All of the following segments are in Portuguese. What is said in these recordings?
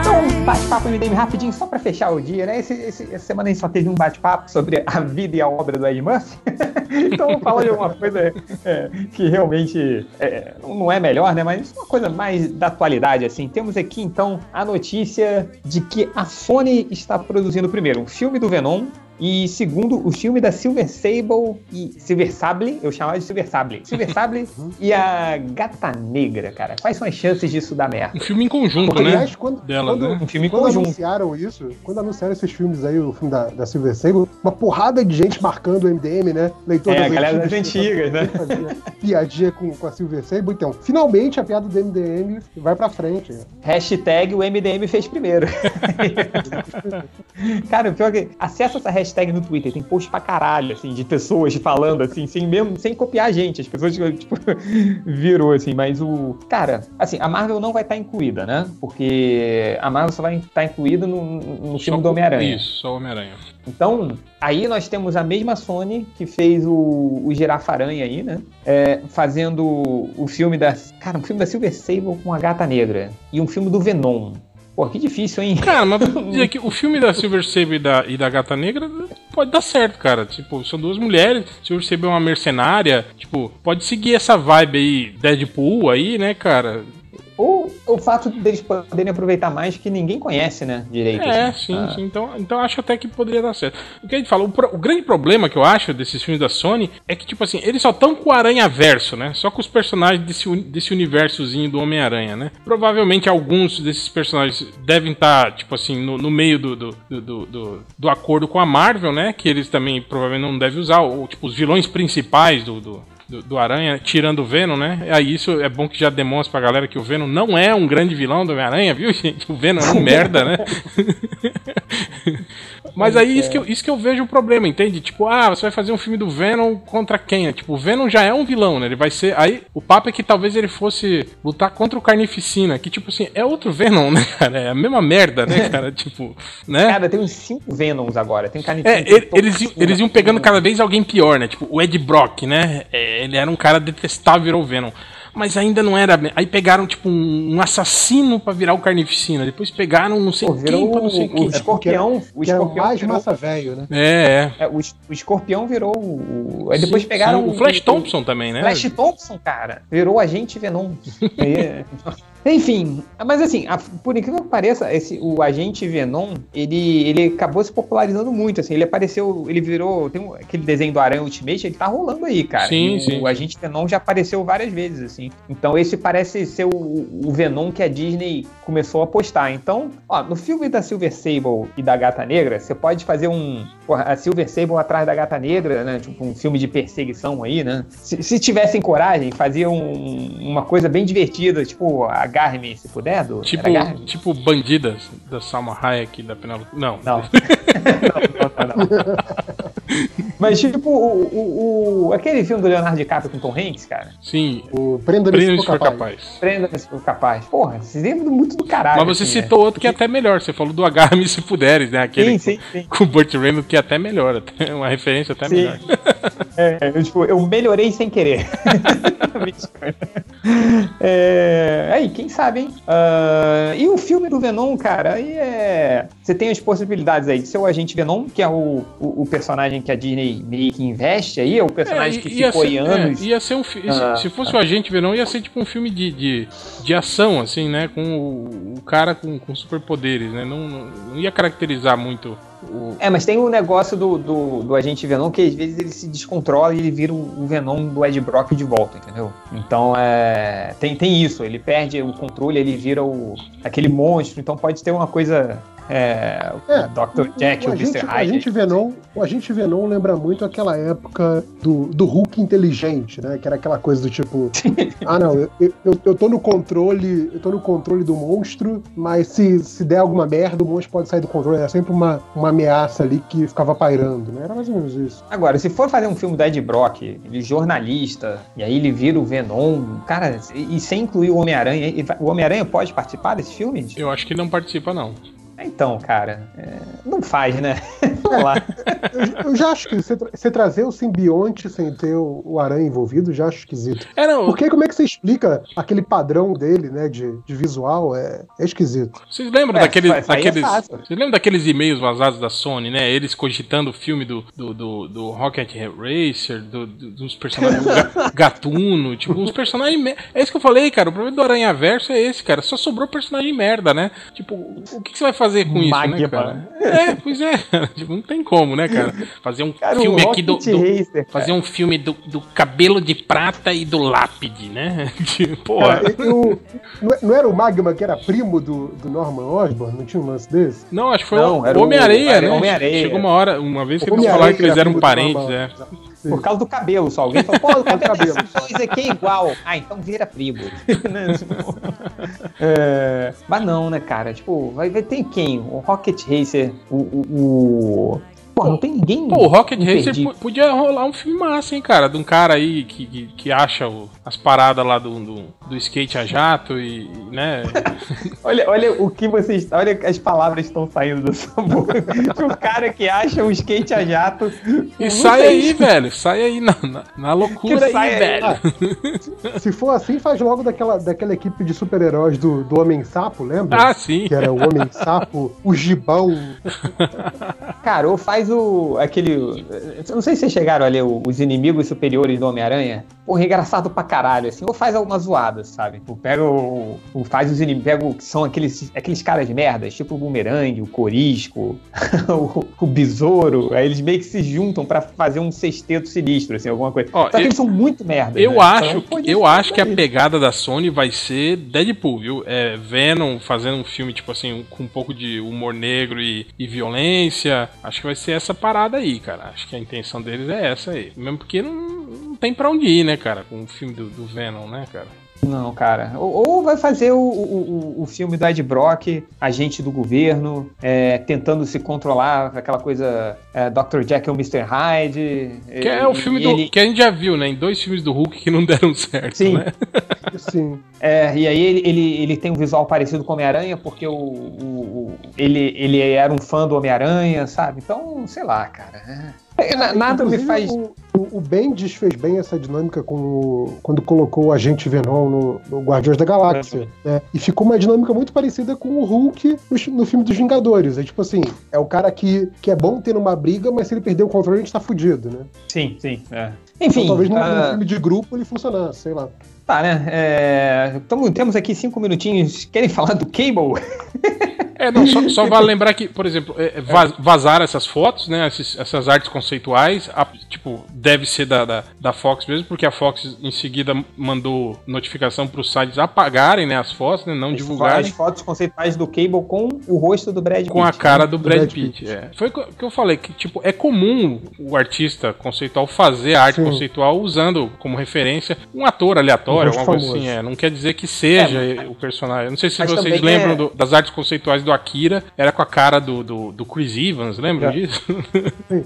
Então, um bate-papo MDM rapidinho, só pra fechar o dia, né? Esse, esse- essa semana a gente só teve um bate-papo sobre a vida e a obra do Ed Murphy. então, vamos falar de alguma coisa é, que realmente é, não é melhor, né? Mas uma coisa mais da atualidade, assim. Temos aqui, então, a notícia de que a Sony está produzindo, primeiro, um filme do Venom, e segundo, o filme da Silver Sable e Silver Sable, eu chamava de Silver Sable. Silver Sable e a Gata Negra, cara. Quais são as chances disso dar merda? Um filme em conjunto, né? Aliás, quando, Dela, quando, né? Um filme em quando conjunto. anunciaram isso, quando anunciaram esses filmes aí, o filme da, da Silver Sable, uma porrada de gente marcando o MDM, né? Leitor É, das a galera das antigas, né? Piadinha com, com a Silver Sable. Então, finalmente a piada do MDM vai pra frente. Hashtag o MDM fez primeiro. Cara, o pior é que acessa essa hashtag no Twitter, tem post pra caralho, assim, de pessoas falando, assim, sem mesmo, sem copiar a gente. As pessoas, tipo, virou, assim, mas o. Cara, assim, a Marvel não vai estar incluída, né? Porque a Marvel só vai estar incluída no, no filme do Homem-Aranha. Isso, só Homem-Aranha. Então, aí nós temos a mesma Sony que fez o, o Girafa-Aranha aí, né? É, fazendo o filme da. Cara, um filme da Silver Sable com a Gata Negra. E um filme do Venom. Pô, que difícil, hein? Cara, mas dizer que o filme da Silver Sable e da, e da Gata Negra pode dar certo, cara. Tipo, são duas mulheres. Silver Sable é uma mercenária. Tipo, pode seguir essa vibe aí, Deadpool aí, né, cara? Ou o fato deles poderem aproveitar mais que ninguém conhece, né? Direito. É, assim. sim, Ah. sim. Então, então acho até que poderia dar certo. O que a gente fala, o, pro- o grande problema que eu acho desses filmes da Sony é que, tipo assim, eles só estão com o Aranha Verso, né? Só com os personagens desse, desse universozinho do Homem-Aranha, né? Provavelmente alguns desses personagens devem estar, tipo assim, no, no meio do do, do, do, do- do acordo com a Marvel, né? Que eles também provavelmente não devem usar, ou tipo, os vilões principais do. do do, do Aranha, tirando o Venom, né? Aí isso é bom que já demonstra pra galera que o Venom não é um grande vilão do Homem-Aranha, viu, gente? O Venom é um merda, né? Mas aí isso que, eu, isso que eu vejo o problema, entende? Tipo, ah, você vai fazer um filme do Venom contra quem? Tipo, o Venom já é um vilão, né? Ele vai ser. Aí o papo é que talvez ele fosse lutar contra o Carnificina, que, tipo assim, é outro Venom, né, cara? É a mesma merda, né, cara? tipo, né? Cara, tem uns cinco Venoms agora. Tem um canetinho. É, ele- eles, iam- eles iam pegando cada vez alguém pior, né? Tipo, o Ed Brock, né? É, ele era um cara detestável, virou o Venom. Mas ainda não era. Aí pegaram, tipo, um, um assassino pra virar o Carnificina. Depois pegaram não sei Pô, quem pra não sei o, quem. o escorpião. O escorpião mais virou, massa velho, né? É, é. é, o, o escorpião virou o. Aí depois Sim, pegaram. sim. O Flash Thompson também, né? Flash Thompson, cara, virou agente Venom. Aí- Enfim, mas assim, a- por incrível que pareça, esse, o agente Venom, ele, ele acabou se popularizando muito, assim, ele apareceu, ele virou, tem um- aquele desenho do Aranha Ultimate, ele tá rolando aí, cara. Sim, E o, sim. O agente Venom já apareceu várias vezes, assim. Então esse parece ser o, o Venom que a Disney começou a apostar. Então, ó, no filme da Silver Sable e da Gata Negra, você pode fazer um, porra, a Silver Sable atrás da Gata Negra, né, tipo um filme de perseguição aí, né. Se, se tivessem coragem, fazia um- uma coisa bem divertida, tipo Agarre-me se puder, do... Tipo, tipo Bandidas, da Salma Hayek, da Penelope. Não. Não. não, não, não. Mas tipo, o, o- o- aquele filme do Leonardo DiCaprio com Tom Hanks, cara, Sim. O Prenda-me Prêmio se se for capaz. capaz. prenda se for capaz. Porra, vocês lembram muito do caralho. Mas você assim, né? citou outro que é até melhor. Você falou do Agarra-me se puderes, né? Aquele Sim, sim, sim. com o Burt Reynolds, que é até melhor. Uma referência até Sim. melhor. É, eu, tipo, eu melhorei sem querer. É, aí, quem sabe, hein? Ah, e o filme do Venom, cara, aí é. Você tem as possibilidades aí de ser o agente Venom, que é o, o, o personagem que a Disney meio que investe aí, é o personagem É, que ficou ser, aí anos. é, ia ser um fi- se- Ah, Se fosse o agente Venom, ia ser tipo um filme de, de, de ação, assim, né? Com o, o cara com, com superpoderes, né? Não, não, não ia caracterizar muito o. É, mas tem o negócio do, do, do agente Venom que às vezes ele se descontrola e ele vira o, o Venom do Ed Brock de volta, entendeu? Então é. Tem, tem isso, ele perde o controle, ele vira o, aquele monstro, então pode ter uma coisa. É, É, o Dr. Jack, o, o, agente, Mr. o Hyde. agente Venom, o agente Venom lembra muito aquela época do, do Hulk inteligente, né? Que era aquela coisa do tipo, ah não, eu, eu, eu tô no controle, eu tô no controle do monstro, mas se, se der alguma merda, o monstro pode sair do controle. Era sempre uma, uma ameaça ali que ficava pairando, né? Era mais ou menos isso. Agora, se for fazer um filme do Ed Brock, ele é jornalista, e aí ele vira o Venom, cara, e, e sem incluir o Homem-Aranha, o Homem-Aranha pode participar desse filme? Eu acho que ele não participa, não. Então, cara, é, não faz, né? Lá. Eu, eu já acho que você, tra- você trazer o simbionte sem ter o, o aranha envolvido, já acho esquisito. É, não, Porque como é que você explica aquele padrão dele, né, de, de visual? É, é esquisito. Vocês lembram É, daqueles. isso aí é daqueles vocês lembram daqueles e-mails vazados da Sony, né? Eles cogitando o filme do, do, do, do Rocket Racer, do, do- dos personagens do Gatuno, tipo, uns personagens. me- É isso que eu falei, cara. O problema do Aranha Verso é esse, cara. Só sobrou personagem merda, né? Tipo, o que, que você vai fazer com isso, né, cara? É, pois é. Tipo, não tem como, né, cara? Fazer um Cara, filme aqui do. Do- Racer, fazer um filme do, do cabelo de prata e do lápide, né? Tipo, Porra. Cara, eu- não, é- não era o Magma que era primo do, do Norman Osborn? Não tinha um lance desse? Não, acho que foi Não, o era o- Homem-Aranha, era né? Homem-Aranha. Chegou uma hora, uma vez que eles falaram que eles era eram parentes, Norman. É. Por causa do cabelo só. Alguém falou, pô, o cabelo cabelo. dois aqui é igual. Ah, então vira primo. Né, tipo, é, Mas não, né, cara? Tipo, vai, vai ter quem? O Rocket Racer, o. o, o- Pô, não tem ninguém. Pô, o Rocket Racer podia rolar um filme massa, hein, cara? De um cara aí que, que, que acha o- as paradas lá do, do, do skate a jato e, né? Olha, olha o que vocês. Olha as palavras que estão saindo da sua boca. o cara que acha o skate a jato. E sai tem- aí, velho. Sai aí na, na, na loucura Que aí, sai aí. velho. Se for assim, faz logo daquela, daquela equipe de super-heróis do, do Homem-Sapo, lembra? Ah, sim. Que era o Homem-Sapo, o Gibão. Cara, ou faz o. aquele. eu Não sei se vocês chegaram a ler o- os inimigos superiores do Homem-Aranha. Porra, engraçado pra caralho, assim. Ou faz algumas sabe? Tipo, pega o. o- faz os inimigos. Que são aqueles, aqueles caras de merda, tipo o Boomerang, o Corisco, o, o Besouro. Aí eles meio que se juntam pra fazer um sexteto sinistro, assim, alguma coisa. Ó, Só que eu- eles são muito merda. Eu né? acho, Então, eu acho que a pegada da Sony vai ser Deadpool, viu? É Venom fazendo um filme, tipo assim, com um pouco de humor negro e, e violência. Acho que vai ser essa parada aí, cara. Acho que a intenção deles é essa aí. Mesmo porque não, não tem pra onde ir, né, cara? Com o filme do, do Venom, né, cara? Não, cara. Ou, ou vai fazer o, o, o- o filme do Ed Brock, agente do governo, é, tentando se controlar, aquela coisa é, Dr. Jekyll e Mr. Hyde. Que é o filme do, que a gente já viu, né? Em dois filmes do Hulk que não deram certo, Sim. né? Sim. É, e aí ele, ele, ele tem um visual parecido com o Homem-Aranha, porque o, o- o- ele, ele era um fã do Homem-Aranha, sabe? Então, sei lá, cara. É, na- nada me faz. O, o, o Bendis fez bem essa dinâmica com o- quando colocou o Agente Venom no, no Guardiões da Galáxia. né? E ficou uma dinâmica muito parecida com o Hulk no, no filme dos Vingadores. É tipo assim, é o cara que, que é bom ter uma briga, mas se ele perder o controle, a gente tá fudido, né? Sim, sim. é. Enfim, Então, talvez num, ah, num filme de grupo ele funcionasse, sei lá. Tá, né? É, temos aqui cinco minutinhos. Querem falar do Cable? É, não, só, só vale lembrar que, por exemplo, é, é, vaz- vazaram essas fotos, né? esses- essas artes conceituais, a- tipo, deve ser da, da, da Fox mesmo, porque a Fox em seguida mandou notificação para os sites apagarem né, as fotos, né, não As divulgarem. fotos conceituais do Cable com o rosto do Brad Pitt. Com a cara do Brad, Brad Pitt. é. Foi o que que eu falei, que tipo, é comum o artista conceitual fazer a arte Sim. conceitual usando como referência um ator aleatório, Rosto alguma coisa assim. É. Não quer dizer que seja o personagem. Eu Não sei se mas vocês também lembram é- do- das artes conceituais do Akira, era com a cara do, do, do Chris Evans, lembram Já. disso?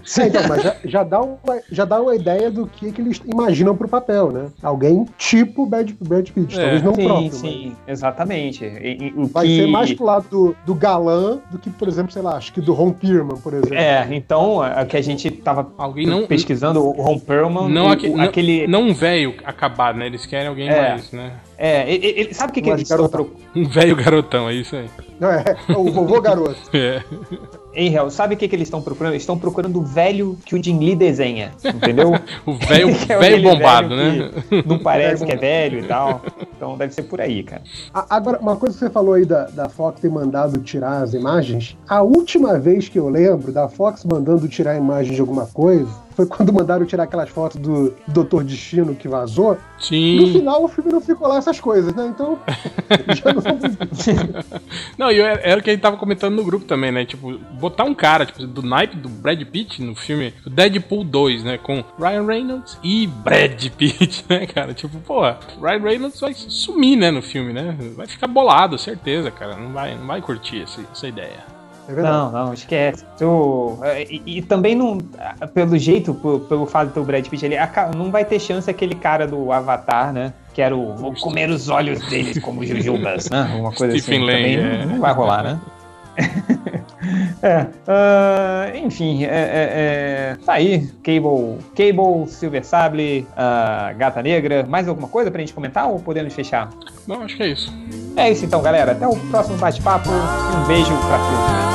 Sim, então, mas já, já dá uma, já dá uma ideia do que, que eles imaginam pro papel, né? Alguém tipo Brad, Brad Pitt, É. talvez não Sim, próprio, sim, exatamente. E- e o mas vai que- ser mais pro lado do, do galã do que, por exemplo, sei lá, acho que do Ron Pierman, por exemplo. É, então, a que a gente tava Alguém não. pesquisando, o Ron Perlman, Não, o- aque- o- não- aquele... Não um velho acabado, né? Eles querem alguém É. mais, né? É, ele, ele- sabe o que, que estão garotão. procurando? Um velho garotão, é isso aí. Não, é, é o vovô garoto. É. Em real, sabe o que, que eles estão procurando? Eles estão procurando o velho que o Jim Lee desenha, entendeu? O velho é velho bombado, velho né? Não parece que é velho e tal. Então deve ser por aí, cara. Agora, uma coisa que você falou aí da, da Fox ter mandado tirar as imagens, a última vez que eu lembro da Fox mandando tirar a imagem de alguma coisa foi quando mandaram tirar aquelas fotos do Doutor Destino que vazou. No Sim. final, o filme não ficou lá essas coisas, né? Então, não Não, e era o que a gente tava comentando no grupo também, né? Tipo, botar um cara, tipo, do naipe do Brad Pitt no filme Deadpool 2, né? Com Ryan Reynolds e Brad Pitt, né, cara? Tipo, porra, Ryan Reynolds vai sumir, né, no filme, né? Vai ficar bolado, certeza, cara. Não vai, não vai curtir essa, essa ideia. É. Não, não, esquece. Tu- e, e também não, pelo jeito, por- pelo fato de ter o Brad Pitt ali, aca- não vai ter chance aquele cara do Avatar, né? Que era o vou comer os olhos deles como jujubas, né? Uma coisa Stephen assim. Também é. não, não vai rolar, né? É, ah, enfim, é, é, é, tá aí, Cable, Cable, Silver Sable, ah, Gata Negra, mais alguma coisa pra gente comentar ou podemos fechar? Não, acho que é isso. É isso então, galera. Até o próximo bate-papo. Um beijo pra todos.